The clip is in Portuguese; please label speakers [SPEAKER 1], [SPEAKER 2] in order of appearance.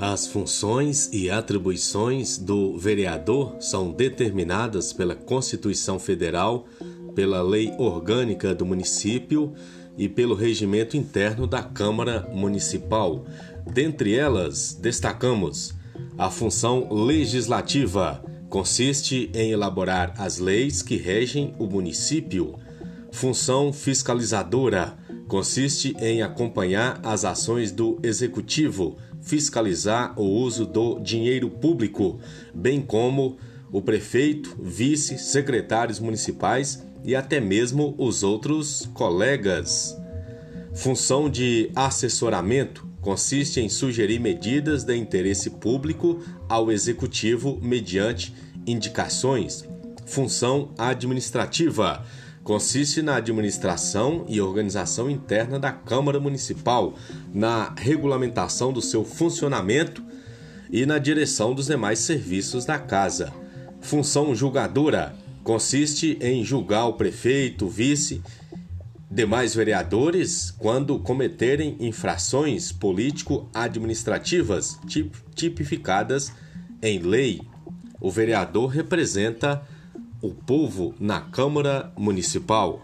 [SPEAKER 1] As funções e atribuições do vereador são determinadas pela Constituição Federal, pela Lei Orgânica do Município e pelo regimento interno da Câmara Municipal. Dentre elas, destacamos a função legislativa, consiste em elaborar as leis que regem o município. Função fiscalizadora, consiste em acompanhar as ações do executivo fiscalizar o uso do dinheiro público, bem como o prefeito, vice, secretários municipais e até mesmo os outros colegas. Função de assessoramento consiste em sugerir medidas de interesse público ao executivo mediante indicações. Função administrativa consiste na administração e organização interna da Câmara Municipal, na regulamentação do seu funcionamento e na direção dos demais serviços da casa. Função julgadora consiste em julgar o prefeito, vice, demais vereadores quando cometerem infrações político-administrativas tipificadas em lei. O vereador representa o povo na Câmara Municipal.